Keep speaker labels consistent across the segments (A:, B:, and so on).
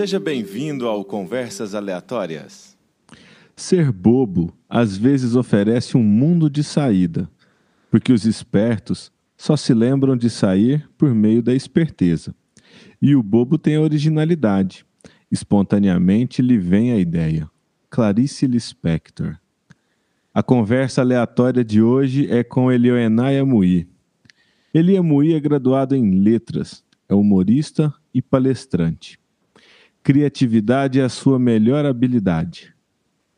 A: Seja bem-vindo ao Conversas Aleatórias.
B: Ser bobo às vezes oferece um mundo de saída, porque os espertos só se lembram de sair por meio da esperteza. E o bobo tem a originalidade. Espontaneamente lhe vem a ideia. Clarice Lispector. A conversa aleatória de hoje é com Elioenay Amui. Eli Amui é graduado em letras, é humorista e palestrante. Criatividade é a sua melhor habilidade.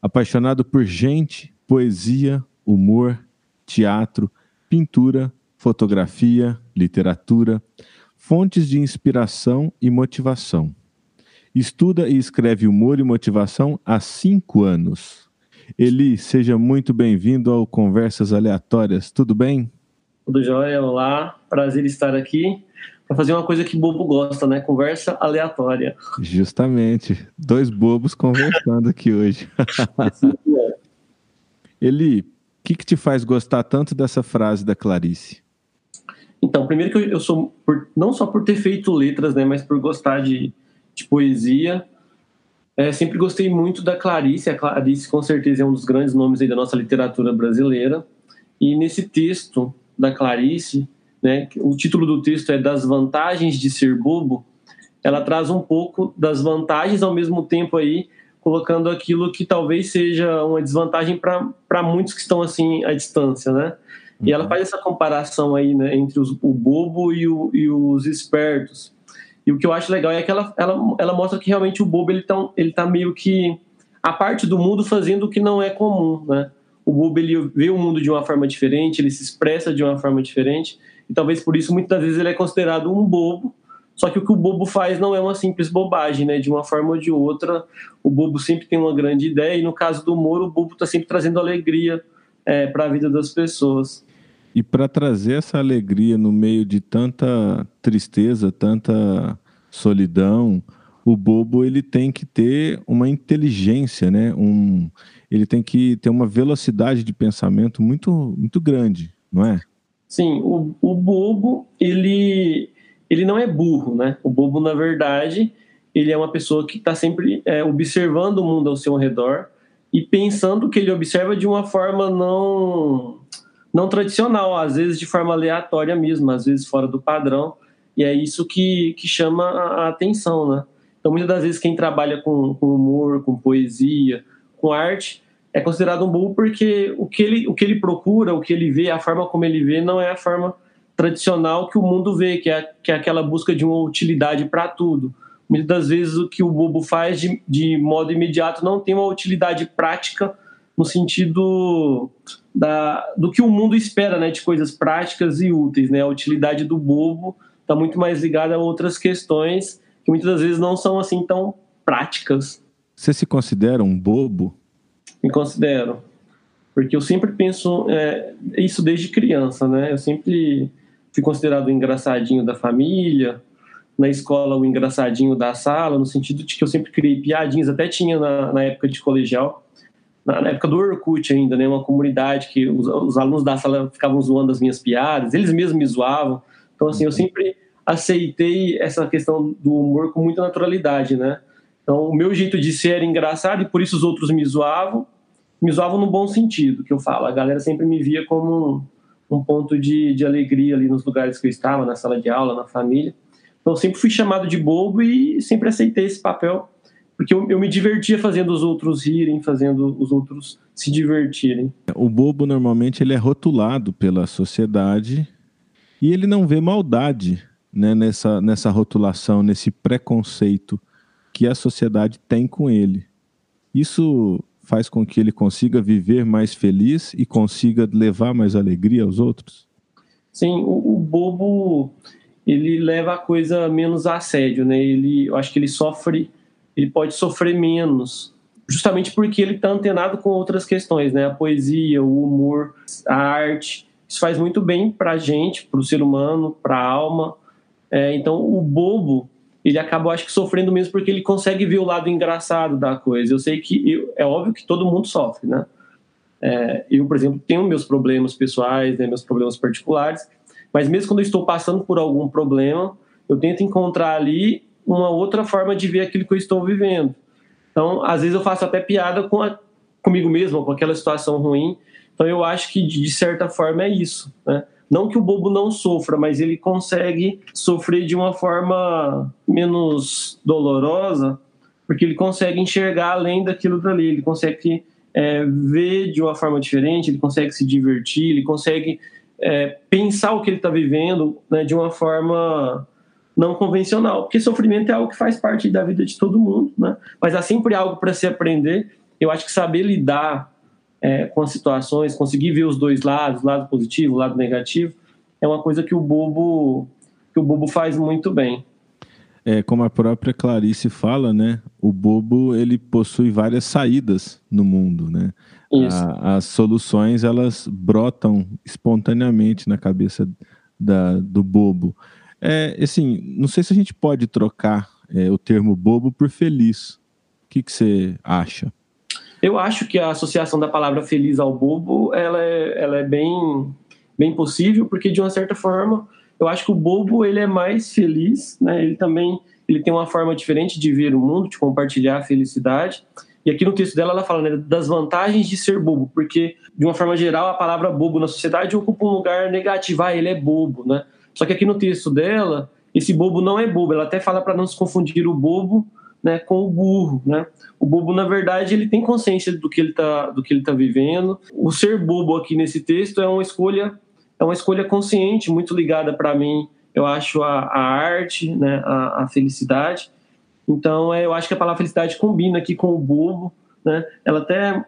B: Apaixonado por gente, poesia, humor, teatro, pintura, fotografia, literatura, fontes de inspiração e motivação. Estuda e escreve humor e motivação há cinco anos. Eli, seja muito bem-vindo ao Conversas Aleatórias, tudo bem?
C: Tudo jóia, olá, prazer estar aqui para fazer uma coisa que bobo gosta, né? Conversa aleatória.
B: Justamente, dois bobos conversando aqui hoje. Eli, o que, que te faz gostar tanto dessa frase da Clarice?
C: Então, primeiro que eu, eu sou, por, não só por ter feito letras, né, mas por gostar de, de poesia, é, sempre gostei muito da Clarice. A Clarice, com certeza, é um dos grandes nomes da nossa literatura brasileira. E nesse texto da Clarice, né, o título do texto é Das Vantagens de Ser Bobo, ela traz um pouco das vantagens, ao mesmo tempo aí, colocando aquilo que talvez seja uma desvantagem para muitos que estão assim à distância, né? Uhum. E ela uhum. faz essa comparação aí né, entre os, o bobo e, o, e os espertos. E o que eu acho legal é que ela, ela, ela mostra que realmente o bobo ele tá, ele tá meio que a parte do mundo fazendo o que não é comum, né? O bobo ele vê o mundo de uma forma diferente, ele se expressa de uma forma diferente e talvez por isso muitas vezes ele é considerado um bobo. Só que o que o bobo faz não é uma simples bobagem, né? De uma forma ou de outra, o bobo sempre tem uma grande ideia e no caso do humor, o bobo está sempre trazendo alegria é, para a vida das pessoas.
B: E para trazer essa alegria no meio de tanta tristeza, tanta solidão, o bobo ele tem que ter uma inteligência, né? Um, ele tem que ter uma velocidade de pensamento muito, muito grande, não é?
C: Sim, o, o bobo ele ele não é burro, né? O bobo na verdade ele é uma pessoa que está sempre é, observando o mundo ao seu redor e pensando que ele observa de uma forma não não tradicional, às vezes de forma aleatória mesmo, às vezes fora do padrão, e é isso que, que chama a atenção, né? Então, muitas das vezes, quem trabalha com, com humor, com poesia, com arte, é considerado um bobo porque o que, ele, o que ele procura, o que ele vê, a forma como ele vê, não é a forma tradicional que o mundo vê, que é, que é aquela busca de uma utilidade para tudo. Muitas das vezes, o que o bobo faz de, de modo imediato não tem uma utilidade prática no sentido da, do que o mundo espera, né, de coisas práticas e úteis, né? A utilidade do bobo está muito mais ligada a outras questões que muitas das vezes não são assim tão práticas.
B: Você se considera um bobo?
C: Me considero, porque eu sempre penso é, isso desde criança, né? Eu sempre fui considerado o engraçadinho da família, na escola o engraçadinho da sala, no sentido de que eu sempre criei piadinhas, até tinha na, na época de colegial na, época do Orkut ainda, né? Uma comunidade que os, os, alunos da sala ficavam zoando as minhas piadas, eles mesmos me zoavam. Então, assim, eu uhum. sempre aceitei essa questão do humor com muita naturalidade, né? Então, o meu jeito de ser era engraçado e por isso os outros me zoavam. Me zoavam no bom sentido, que eu falo. A galera sempre me via como um, ponto de, de alegria ali nos lugares que eu estava, na sala de aula, na família. Então, eu sempre fui chamado de bobo e sempre aceitei esse papel porque eu, eu, me divertia fazendo os outros rirem, fazendo os outros se divertirem.
B: O bobo normalmente ele é rotulado pela sociedade e ele não vê maldade né, nessa, nessa rotulação, nesse preconceito que a sociedade tem com ele. Isso faz com que ele consiga viver mais feliz e consiga levar mais alegria aos outros?
C: Sim, o, o bobo ele leva a coisa menos a sério, né? Ele, eu acho que ele sofre ele pode sofrer menos, justamente porque ele está antenado com outras questões, né? A poesia, o humor, a arte. Isso faz muito bem para a gente, para o ser humano, para a alma. É, então, o bobo, ele acaba, acho que, sofrendo mesmo porque ele consegue ver o lado engraçado da coisa. Eu sei que, eu, é óbvio que todo mundo sofre, né? É, eu, por exemplo, tenho meus problemas pessoais, né, meus problemas particulares, mas mesmo quando eu estou passando por algum problema, eu tento encontrar ali uma outra forma de ver aquilo que eu estou vivendo. Então, às vezes eu faço até piada com a, comigo mesmo, com aquela situação ruim. Então, eu acho que de certa forma é isso, né? Não que o bobo não sofra, mas ele consegue sofrer de uma forma menos dolorosa, porque ele consegue enxergar além daquilo dali, ele consegue é, ver de uma forma diferente, ele consegue se divertir, ele consegue é, pensar o que ele está vivendo né, de uma forma não convencional, porque sofrimento é algo que faz parte da vida de todo mundo, né? mas há sempre algo para se aprender. Eu acho que saber lidar é, com as situações, conseguir ver os dois lados, o lado positivo, o lado negativo, é uma coisa que o bobo que o bobo faz muito bem.
B: É, como a própria Clarice fala, né? O bobo ele possui várias saídas no mundo, né? A, as soluções elas brotam espontaneamente na cabeça da, do bobo. É, assim, não sei se a gente pode trocar é, o termo bobo por feliz. O que, que você acha?
C: Eu acho que a associação da palavra feliz ao bobo, ela é, ela é bem, bem possível, porque de uma certa forma, eu acho que o bobo ele é mais feliz, né? Ele também ele tem uma forma diferente de ver o mundo, de compartilhar a felicidade. E aqui no texto dela ela fala né, das vantagens de ser bobo, porque de uma forma geral a palavra bobo na sociedade ocupa um lugar negativo, ah, ele é bobo, né? Só que aqui no texto dela, esse bobo não é bobo, ela até fala para não se confundir o bobo né, com o burro, né? O bobo, na verdade, ele tem consciência do que ele está do que ele tá vivendo. O ser bobo aqui nesse texto é uma escolha é uma escolha consciente, muito ligada para mim. Eu acho a, a arte, né, a, a, felicidade. Então, é, eu acho que a palavra felicidade combina aqui com o bobo, né? Ela até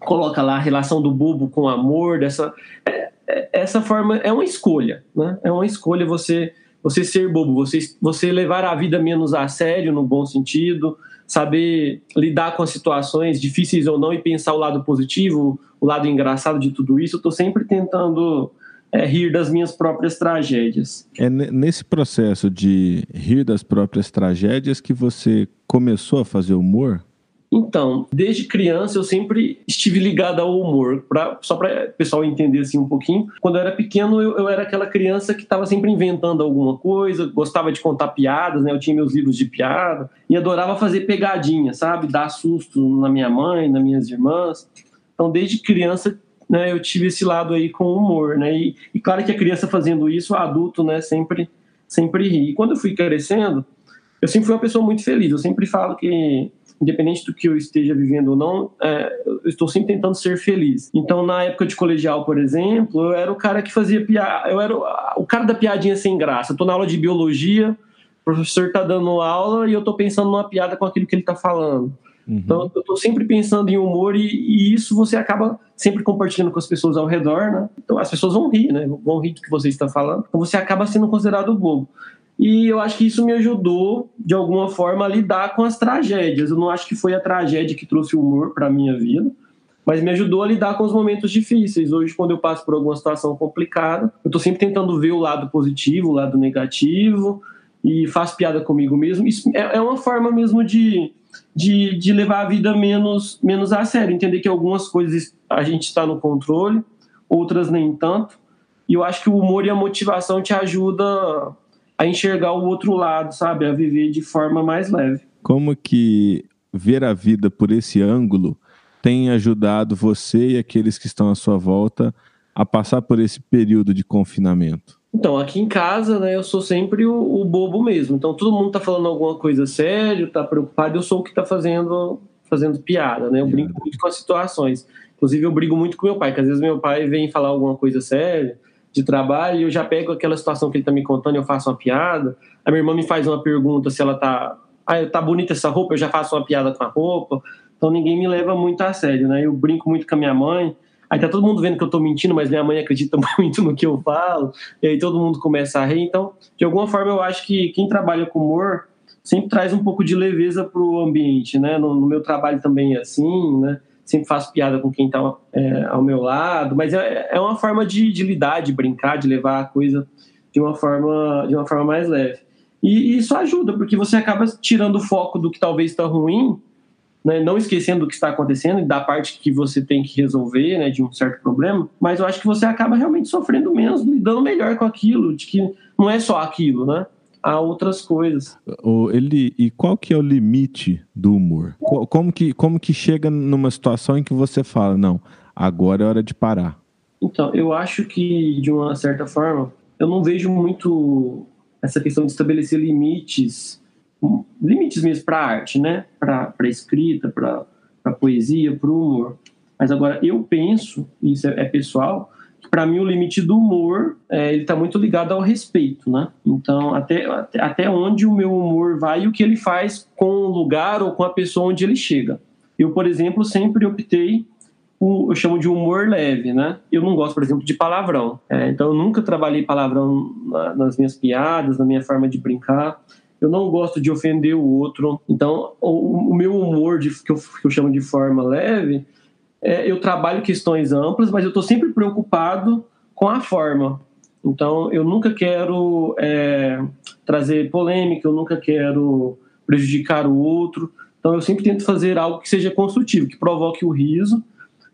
C: coloca lá a relação do bobo com o amor, dessa é, é, essa forma é uma escolha, né? É uma escolha você você ser bobo, você, você levar a vida menos a sério, no bom sentido, saber lidar com as situações difíceis ou não e pensar o lado positivo, o lado engraçado de tudo isso. Eu estou sempre tentando é, rir das minhas próprias tragédias.
B: É nesse processo de rir das próprias tragédias que você começou a fazer humor?
C: Então, desde criança eu sempre estive ligado ao humor, pra, só para o pessoal entender assim um pouquinho. Quando eu era pequeno, eu, eu era aquela criança que estava sempre inventando alguma coisa, gostava de contar piadas, né? Eu tinha meus livros de piada e adorava fazer pegadinha, sabe? Dar susto na minha mãe, nas minhas irmãs. Então, desde criança, né, eu tive esse lado aí com o humor, né? E, e claro que a criança fazendo isso, o adulto, né, sempre, sempre ri. E quando eu fui crescendo, eu sempre fui uma pessoa muito feliz. Eu sempre falo que independente do que eu esteja vivendo ou não, é, eu estou sempre tentando ser feliz. Então, na época de colegial, por exemplo, eu era o cara que fazia piada, eu era o cara da piadinha sem graça. Estou na aula de biologia, o professor está dando aula e eu estou pensando numa piada com aquilo que ele está falando. Uhum. Então, eu estou sempre pensando em humor e, e, isso você acaba sempre compartilhando com as pessoas ao redor, né? Então, as pessoas vão rir, né? Vão rir do que você está falando. Então, você acaba sendo considerado bobo. E eu acho que isso me ajudou, de alguma forma, a lidar com as tragédias. Eu não acho que foi a tragédia que trouxe humor para a minha vida, mas me ajudou a lidar com os momentos difíceis. Hoje, quando eu passo por alguma situação complicada, eu estou sempre tentando ver o lado positivo, o lado negativo, e faço piada comigo mesmo. Isso é, é uma forma mesmo de, de, de levar a vida menos, menos a sério, entender que algumas coisas a gente está no controle, outras nem tanto. E eu acho que o humor e a motivação te ajudam a enxergar o outro lado, sabe? A viver de forma mais leve.
B: Como que ver a vida por esse ângulo tem ajudado você e aqueles que estão à sua volta a passar por esse período de confinamento?
C: Então, aqui em casa, né, eu sou sempre o, o bobo mesmo. Então, todo mundo tá falando alguma coisa sério, tá preocupado, eu sou o que tá fazendo, fazendo piada, né? Eu brinco muito com as situações. Inclusive, eu brigo muito com meu pai, que às vezes meu pai vem falar alguma coisa séria, de trabalho, eu já pego aquela situação que ele tá me contando, eu faço uma piada. A minha irmã me faz uma pergunta se ela tá, ah, tá bonita essa roupa, eu já faço uma piada com a roupa. Então ninguém me leva muito a sério, né? Eu brinco muito com a minha mãe. Aí tá todo mundo vendo que eu tô mentindo, mas minha mãe acredita muito no que eu falo. E aí todo mundo começa a rir. Então, de alguma forma, eu acho que quem trabalha com humor sempre traz um pouco de leveza pro ambiente, né? No, no meu trabalho também é assim, né? Sempre faço piada com quem está é, ao meu lado, mas é, é uma forma de, de, lidar, de brincar, de levar a coisa de uma forma, de uma forma mais leve. E, e isso ajuda, porque você acaba tirando o foco do que talvez está ruim, né, não esquecendo do que está acontecendo e da parte que você tem que resolver, né, de um certo problema, mas eu acho que você acaba realmente sofrendo menos, lidando melhor com aquilo, de que não é só aquilo, né? A outras coisas.
B: O, ele, e qual que é o limite do humor? Como que, como que chega numa situação em que você fala, não, agora é hora de parar?
C: Então, eu acho que, de uma certa forma, eu não vejo muito essa questão de estabelecer limites, limites mesmo para a arte, né? Para a escrita, para a poesia, para o humor. Mas agora, eu penso, isso é, é pessoal, para mim o limite do humor é, ele está muito ligado ao respeito, né? Então até, até, onde o meu humor vai e o que ele faz com o lugar ou com a pessoa onde ele chega. Eu, por exemplo, sempre optei o, eu chamo de humor leve, né? Eu não gosto, por exemplo, de palavrão. É, então eu nunca trabalhei palavrão na, nas minhas piadas, na minha forma de brincar. Eu não gosto de ofender o outro. Então o, o meu humor de, que, eu, que eu chamo de forma leve é, eu trabalho questões amplas, mas eu estou sempre preocupado com a forma. Então, eu nunca quero é, trazer polêmica, eu nunca quero prejudicar o outro. Então, eu sempre tento fazer algo que seja construtivo, que provoque o riso,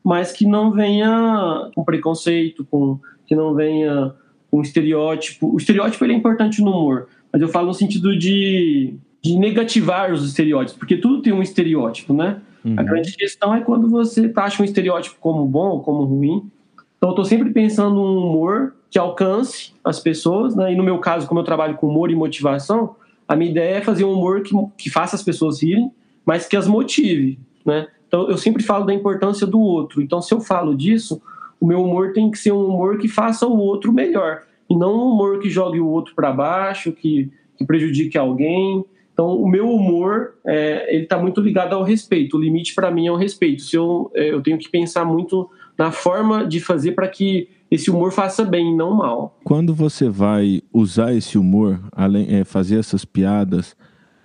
C: mas que não venha com preconceito, com, que não venha com estereótipo. O estereótipo ele é importante no humor, mas eu falo no sentido de, de negativar os estereótipos, porque tudo tem um estereótipo, né? Uhum. A grande questão é quando você acha um estereótipo como bom ou como ruim. Então, eu estou sempre pensando um humor que alcance as pessoas, né? E no meu caso, como eu trabalho com humor e motivação, a minha ideia é fazer um humor que, que faça as pessoas rirem, mas que as motive, né? Então, eu sempre falo da importância do outro. Então, se eu falo disso, o meu humor tem que ser um humor que faça o outro melhor, e não um humor que jogue o outro para baixo, que, que prejudique alguém, então, o meu humor, é, ele está muito ligado ao respeito. O limite para mim é o respeito. Se eu, é, eu tenho que pensar muito na forma de fazer para que esse humor faça bem, não mal.
B: Quando você vai usar esse humor, além é, fazer essas piadas,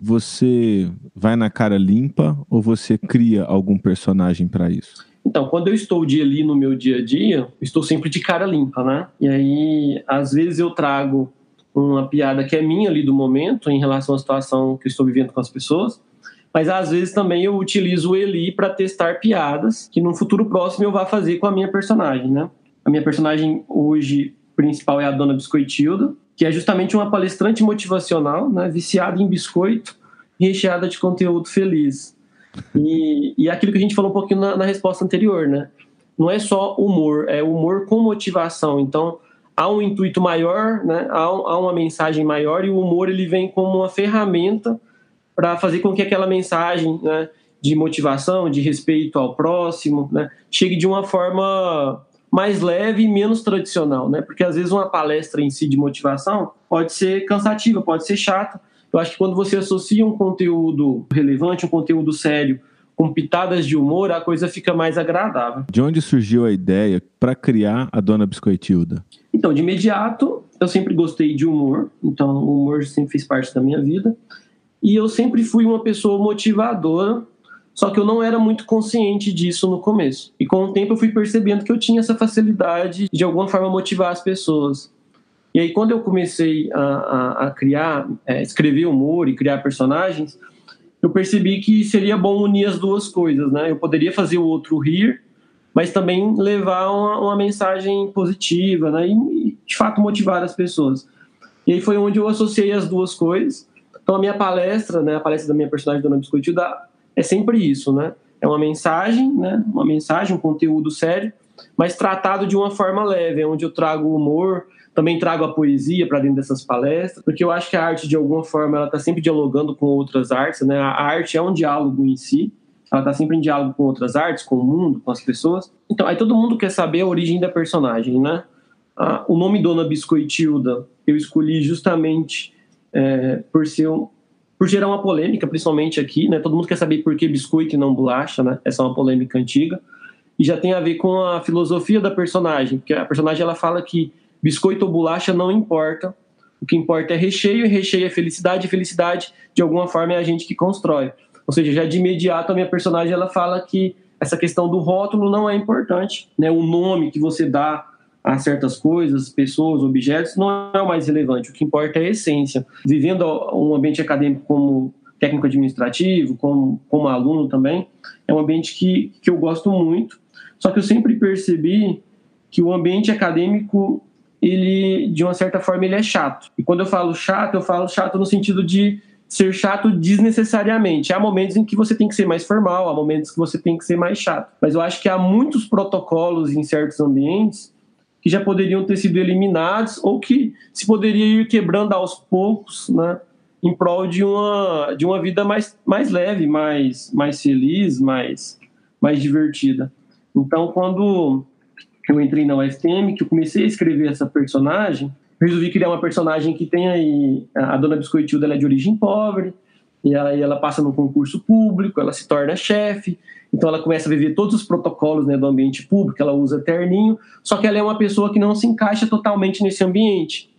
B: você vai na cara limpa ou você cria algum personagem para isso?
C: Então, quando eu estou dia ali no meu dia a dia, estou sempre de cara limpa, né? E aí, às vezes eu trago uma piada que é minha ali do momento em relação à situação que eu estou vivendo com as pessoas. Mas às vezes também eu utilizo o Eli para testar piadas que no futuro próximo eu vá fazer com a minha personagem, né? A minha personagem hoje principal é a Dona Biscoitilda, que é justamente uma palestrante motivacional, né? Viciada em biscoito, recheada de conteúdo feliz. E, e é aquilo que a gente falou um pouquinho na, na resposta anterior, né? Não é só humor, é humor com motivação. Então, há um intuito maior, né? há, há uma mensagem maior e o humor ele vem como uma ferramenta para fazer com que aquela mensagem né, de motivação, de respeito ao próximo, né, chegue de uma forma mais leve e menos tradicional, né? Porque às vezes uma palestra em si de motivação pode ser cansativa, pode ser chata. Eu acho que quando você associa um conteúdo relevante, um conteúdo sério, com pitadas de humor, a coisa fica mais agradável.
B: De onde surgiu a ideia para criar a Dona Biscoitilda?
C: Então, de imediato, eu sempre gostei de humor, então o humor sempre fez parte da minha vida. E eu sempre fui uma pessoa motivadora, só que eu não era muito consciente disso no começo. E com o tempo eu fui percebendo que eu tinha essa facilidade de, de alguma forma motivar as pessoas. E aí, quando eu comecei a, a, a criar, é, escrever humor e criar personagens, eu percebi que seria bom unir as duas coisas, né? Eu poderia fazer o outro rir, mas também levar uma, uma mensagem positiva, né? E, de fato motivar as pessoas. E aí foi onde eu associei as duas coisas. Então a minha palestra, né, a palestra da minha personagem Dona Biscoitilda é sempre isso, né? É uma mensagem, né? Uma mensagem, um conteúdo sério, mas tratado de uma forma leve, onde eu trago humor, também trago a poesia para dentro dessas palestras, porque eu acho que a arte de alguma forma ela está sempre dialogando com outras artes, né? A arte é um diálogo em si ela está sempre em diálogo com outras artes, com o mundo, com as pessoas. Então, aí todo mundo quer saber a origem da personagem, né? Ah, o nome Dona Biscoitilda eu escolhi justamente é, por ser um, por gerar uma polêmica, principalmente aqui, né? Todo mundo quer saber por que biscoito e não bolacha, né? Essa é uma polêmica antiga e já tem a ver com a filosofia da personagem, porque a personagem ela fala que biscoito ou bolacha não importa, o que importa é recheio e recheio é felicidade e felicidade de alguma forma é a gente que constrói. Ou seja, já de imediato a minha personagem ela fala que essa questão do rótulo não é importante, né? O nome que você dá a certas coisas, pessoas, objetos não é o mais relevante. O que importa é a essência. Vivendo um ambiente acadêmico como técnico administrativo, como, como aluno também, é um ambiente que, que eu gosto muito. Só que eu sempre percebi que o ambiente acadêmico ele, de uma certa forma, ele é chato. E quando eu falo chato, eu falo chato no sentido de ser chato desnecessariamente. Há momentos em que você tem que ser mais formal, há momentos que você tem que ser mais chato. Mas eu acho que há muitos protocolos em certos ambientes que já poderiam ter sido eliminados ou que se poderia ir quebrando aos poucos, né, em prol de uma, de uma vida mais, mais leve, mais, mais feliz, mais, mais divertida. Então, quando eu entrei na UFTM, que eu comecei a escrever essa personagem, resolvi criar uma personagem que tem aí a dona Biscoitilda, ela é de origem pobre, e aí ela passa no concurso público, ela se torna chefe, então ela começa a viver todos os protocolos né, do ambiente público, ela usa terninho, só que ela é uma pessoa que não se encaixa totalmente nesse ambiente.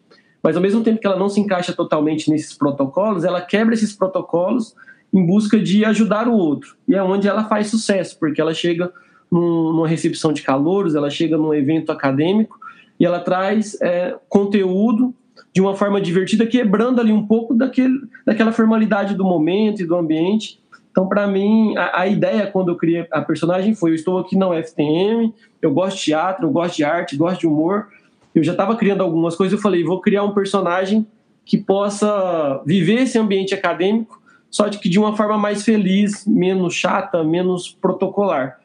C: Mas ao mesmo tempo que ela não se encaixa totalmente nesses protocolos, ela quebra esses protocolos em busca de ajudar o outro. E é onde ela faz sucesso, porque ela chega numa recepção de calouros, ela chega num evento acadêmico e ela traz é, conteúdo de uma forma divertida, quebrando ali um pouco daquele, daquela formalidade do momento e do ambiente. Então, para mim, a, a, ideia quando eu criei a personagem foi: eu estou aqui na UFTM, eu gosto de teatro, eu gosto de arte, gosto de humor. Eu já estava criando algumas coisas, eu falei: vou criar um personagem que possa viver esse ambiente acadêmico, só de que de uma forma mais feliz, menos chata, menos protocolar.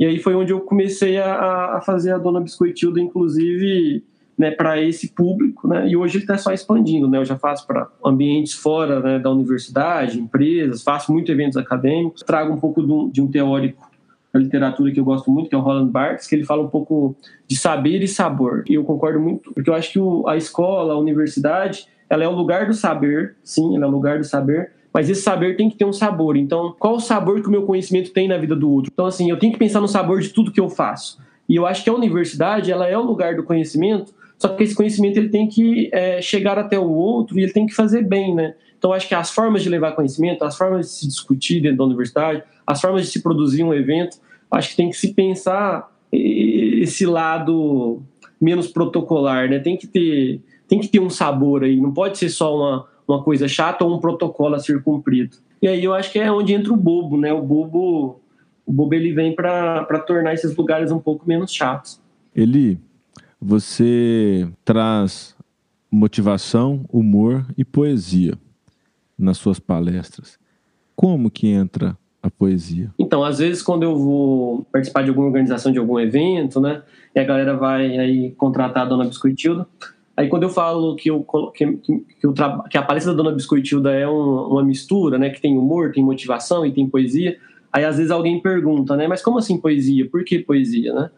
C: E aí foi onde eu comecei a, a fazer a Dona Biscoitilda, inclusive, né, para esse público, né? E hoje ele está só expandindo, né? Eu já faço para ambientes fora né, da universidade, empresas, faço muitos eventos acadêmicos, trago um pouco de um, de um teórico da literatura que eu gosto muito, que é o Roland Barthes, que ele fala um pouco de saber e sabor. E eu concordo muito, porque eu acho que o, a escola, a universidade, ela é o lugar do saber, sim, ela é o lugar do saber, mas esse saber tem que ter um sabor. Então, qual o sabor que o meu conhecimento tem na vida do outro? Então, assim, eu tenho que pensar no sabor de tudo que eu faço. E eu acho que a universidade, ela é o lugar do conhecimento, só que esse conhecimento ele tem que é, chegar até o outro e ele tem que fazer bem, né? Então, acho que as formas de levar conhecimento, as formas de se discutir dentro da universidade, as formas de se produzir um evento, acho que tem que se pensar esse lado menos protocolar, né? Tem que ter, tem que ter um sabor aí, não pode ser só uma, uma coisa chata ou um protocolo a ser cumprido. E aí eu acho que é onde entra o bobo, né? O bobo, o bobo ele vem para tornar esses lugares um pouco menos chatos.
B: Ele, você traz motivação, humor e poesia nas suas palestras. Como que entra a poesia?
C: Então, às vezes quando eu vou participar de alguma organização de algum evento, né, e a galera vai aí contratar a Dona Biscoitilda, Aí quando eu falo que, eu, que, que, eu, que a palestra da Dona Biscoitilda é um, uma mistura, né, que tem humor, tem motivação e tem poesia, aí às vezes alguém pergunta, né, mas como assim poesia? Por que poesia, né?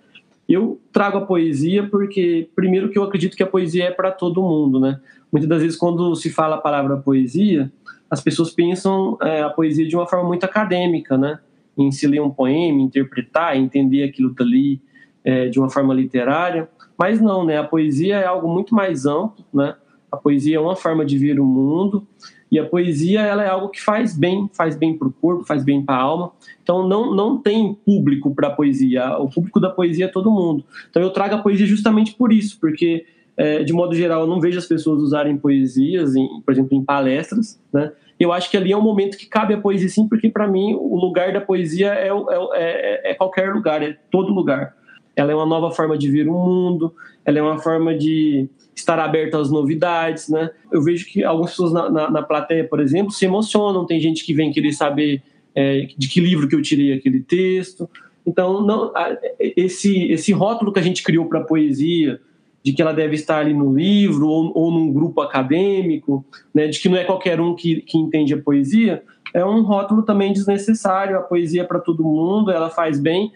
C: Eu trago a poesia porque, primeiro, que eu acredito que a poesia é para todo mundo, né? Muitas das vezes, quando se fala a palavra poesia, as pessoas pensam é, a poesia de uma forma muito acadêmica, né? Em se ler um poema, interpretar, entender aquilo dali é, de uma forma literária. Mas não, né? A poesia é algo muito mais amplo, né? A poesia é uma forma de ver o mundo e a poesia ela é algo que faz bem, faz bem para o corpo, faz bem para a alma. Então não, não tem público para a poesia. O público da poesia é todo mundo. Então eu trago a poesia justamente por isso, porque é, de modo geral eu não vejo as pessoas usarem poesias, em, por exemplo, em palestras, né? Eu acho que ali é um momento que cabe a poesia sim, porque para mim o lugar da poesia é, é, é, é qualquer lugar, é todo lugar ela é uma nova forma de ver o mundo, ela é uma forma de estar aberto às novidades, né? Eu vejo que algumas pessoas na, na, na plateia, por exemplo, se emocionam, tem gente que vem querer saber é, de que livro que eu tirei aquele texto. Então, não, esse, esse rótulo que a gente criou para a poesia, de que ela deve estar ali no livro ou, ou num grupo acadêmico, né, de que não é qualquer um que, que entende a poesia, é um rótulo também desnecessário. A poesia é para todo mundo, ela faz bem,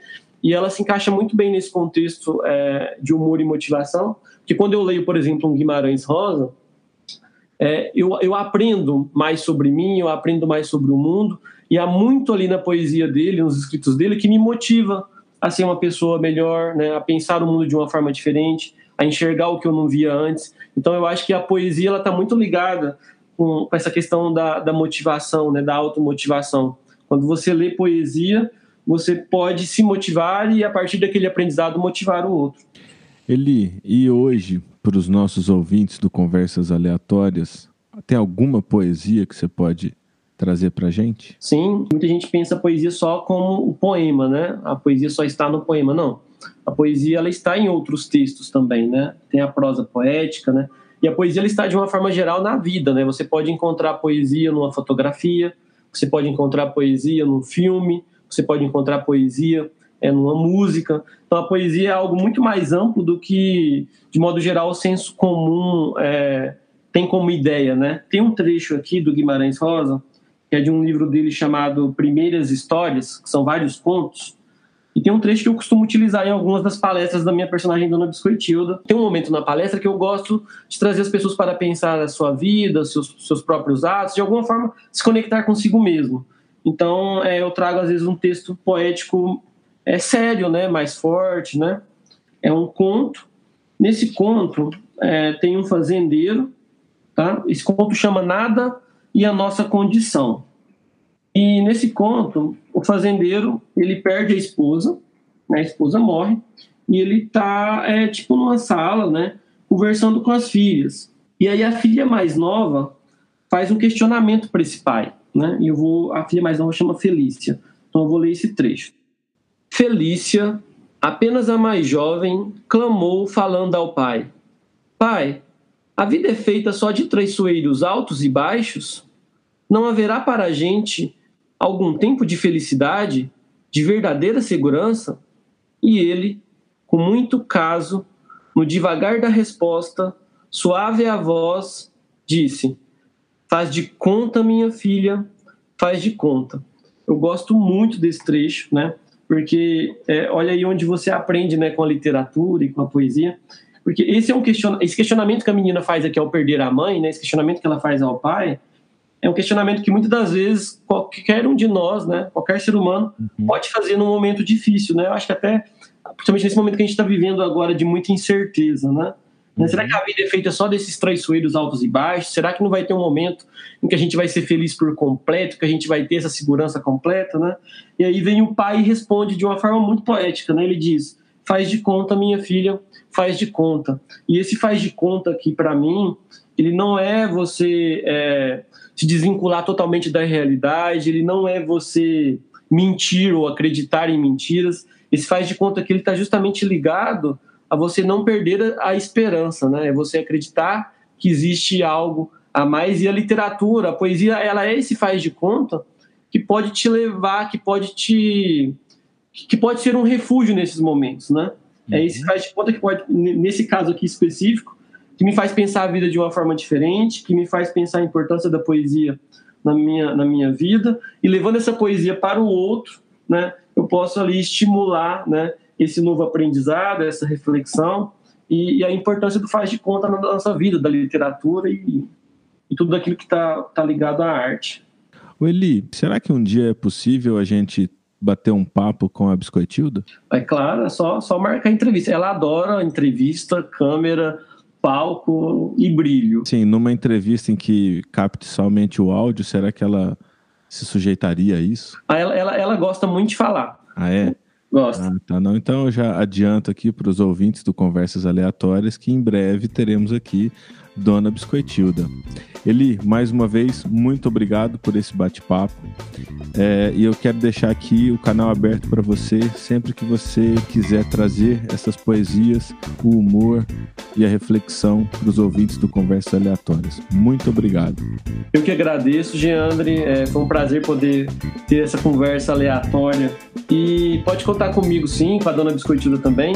C: e ela se encaixa muito bem nesse contexto é, de humor e motivação, que quando eu leio, por exemplo, um Guimarães Rosa, é, eu, eu aprendo mais sobre mim, eu aprendo mais sobre o mundo, e há muito ali na poesia dele, nos escritos dele, que me motiva a ser uma pessoa melhor, né, a pensar o mundo de uma forma diferente, a enxergar o que eu não via antes. Então eu acho que a poesia está muito ligada com, com, essa questão da, da motivação, né, da automotivação. Quando você lê poesia, você pode se motivar e, a partir daquele aprendizado, motivar o outro.
B: Eli, e hoje, para os nossos ouvintes do Conversas Aleatórias, tem alguma poesia que você pode trazer para gente?
C: Sim, muita gente pensa a poesia só como o poema, né? A poesia só está no poema. Não. a poesia ela está em outros textos também, né? Tem a prosa poética, né? E a poesia ela está de uma forma geral na vida, né? Você pode encontrar poesia numa fotografia, você pode encontrar poesia num filme, você pode encontrar poesia é, numa música. Então a poesia é algo muito mais amplo do que, de modo geral, o senso comum é, tem como ideia, né? Tem um trecho aqui do Guimarães Rosa que é de um livro dele chamado Primeiras Histórias, que são vários contos. E tem um trecho que eu costumo utilizar em algumas das palestras da minha personagem Dona Biscoitilda. Tem um momento na palestra que eu gosto de trazer as pessoas para pensar a sua vida, seus, seus próprios atos, de alguma forma se conectar consigo mesmo. Então é, eu trago às vezes um texto poético é sério, né, mais forte, né? É um conto. Nesse conto é, tem um fazendeiro, tá? Esse conto chama Nada e a nossa condição. E nesse conto, o fazendeiro ele perde a esposa, né, a esposa morre e ele está é, tipo numa sala, né, conversando com as filhas. E aí a filha mais nova faz um questionamento para esse pai, né? E eu vou, a filha mais nova chama Felícia. Então eu vou ler esse trecho. Felícia, apenas a mais jovem, clamou falando ao pai: Pai, a vida é feita só de traiçoeiros altos e baixos? não haverá para a gente algum tempo de felicidade, de verdadeira segurança? E ele, com muito caso, no devagar da resposta, suave a voz, disse: Faz de conta, minha filha, faz de conta. Eu gosto muito desse trecho, né? Porque é, olha aí onde você aprende, né, com a literatura e com a poesia. Porque esse é um question... esse questionamento que a menina faz aqui ao perder a mãe, né? Esse questionamento que ela faz ao pai, é um questionamento que muitas das vezes qualquer um de nós, né, qualquer ser humano, uhum. pode fazer num momento difícil, né? Eu acho que até, principalmente nesse momento que a gente está vivendo agora de muita incerteza, né? Uhum. Será que a vida é feita só desses traiçoeiros altos e baixos? Será que não vai ter um momento em que a gente vai ser feliz por completo, que a gente vai ter essa segurança completa, né? E aí vem o pai e responde de uma forma muito poética, né? Ele diz: "Faz de conta, minha filha, faz de conta". E esse faz de conta aqui para mim, ele não é você é, se desvincular totalmente da realidade, ele não é você mentir ou acreditar em mentiras. Esse faz de conta que ele está justamente ligado a você não perder a esperança, né? É você acreditar que existe algo a mais e a literatura, a poesia, ela é esse faz de conta que pode te levar, que pode te que pode ser um refúgio nesses momentos, né? É esse uhum. faz de conta que pode nesse caso aqui específico que me faz pensar a vida de uma forma diferente, que me faz pensar a importância da poesia na minha, na minha vida, e levando essa poesia para o outro, né, eu posso ali estimular né, esse novo aprendizado, essa reflexão, e, e a importância do faz de conta na nossa vida, da literatura e, e tudo aquilo que está tá ligado à arte.
B: O Eli, será que um dia é possível a gente bater um papo com a Biscoitilda?
C: É claro, é só, só marcar entrevista. Ela adora entrevista, câmera, palco e brilho.
B: Sim, numa entrevista em que capte somente o áudio, será que ela se sujeitaria a isso?
C: Ah, ela, ela, ela gosta muito de falar.
B: Ah, é?
C: Gosta. Ah,
B: tá, não. Então eu já adianto aqui para os ouvintes do Conversas Aleatórias que em breve teremos aqui Dona Biscoitilda. Eli, mais uma vez, muito obrigado por esse bate-papo. É, e eu quero deixar aqui o canal aberto para você, sempre que você quiser trazer essas poesias, o humor e a reflexão para os ouvintes do Conversas Aleatórias. Muito obrigado.
C: Eu que agradeço, Geandre. É, foi um prazer poder ter essa conversa aleatória. E pode contar comigo, sim, com a Dona Biscoitilda também.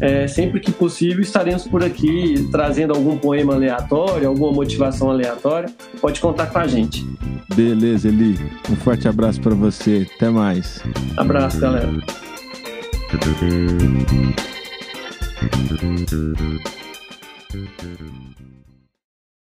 C: É, sempre que possível, estaremos por aqui trazendo algum poema aleatório, alguma motivação aleatória. Pode contar com a gente.
B: Beleza, Eli. Um forte abraço para você. Até mais.
C: Abraço, galera.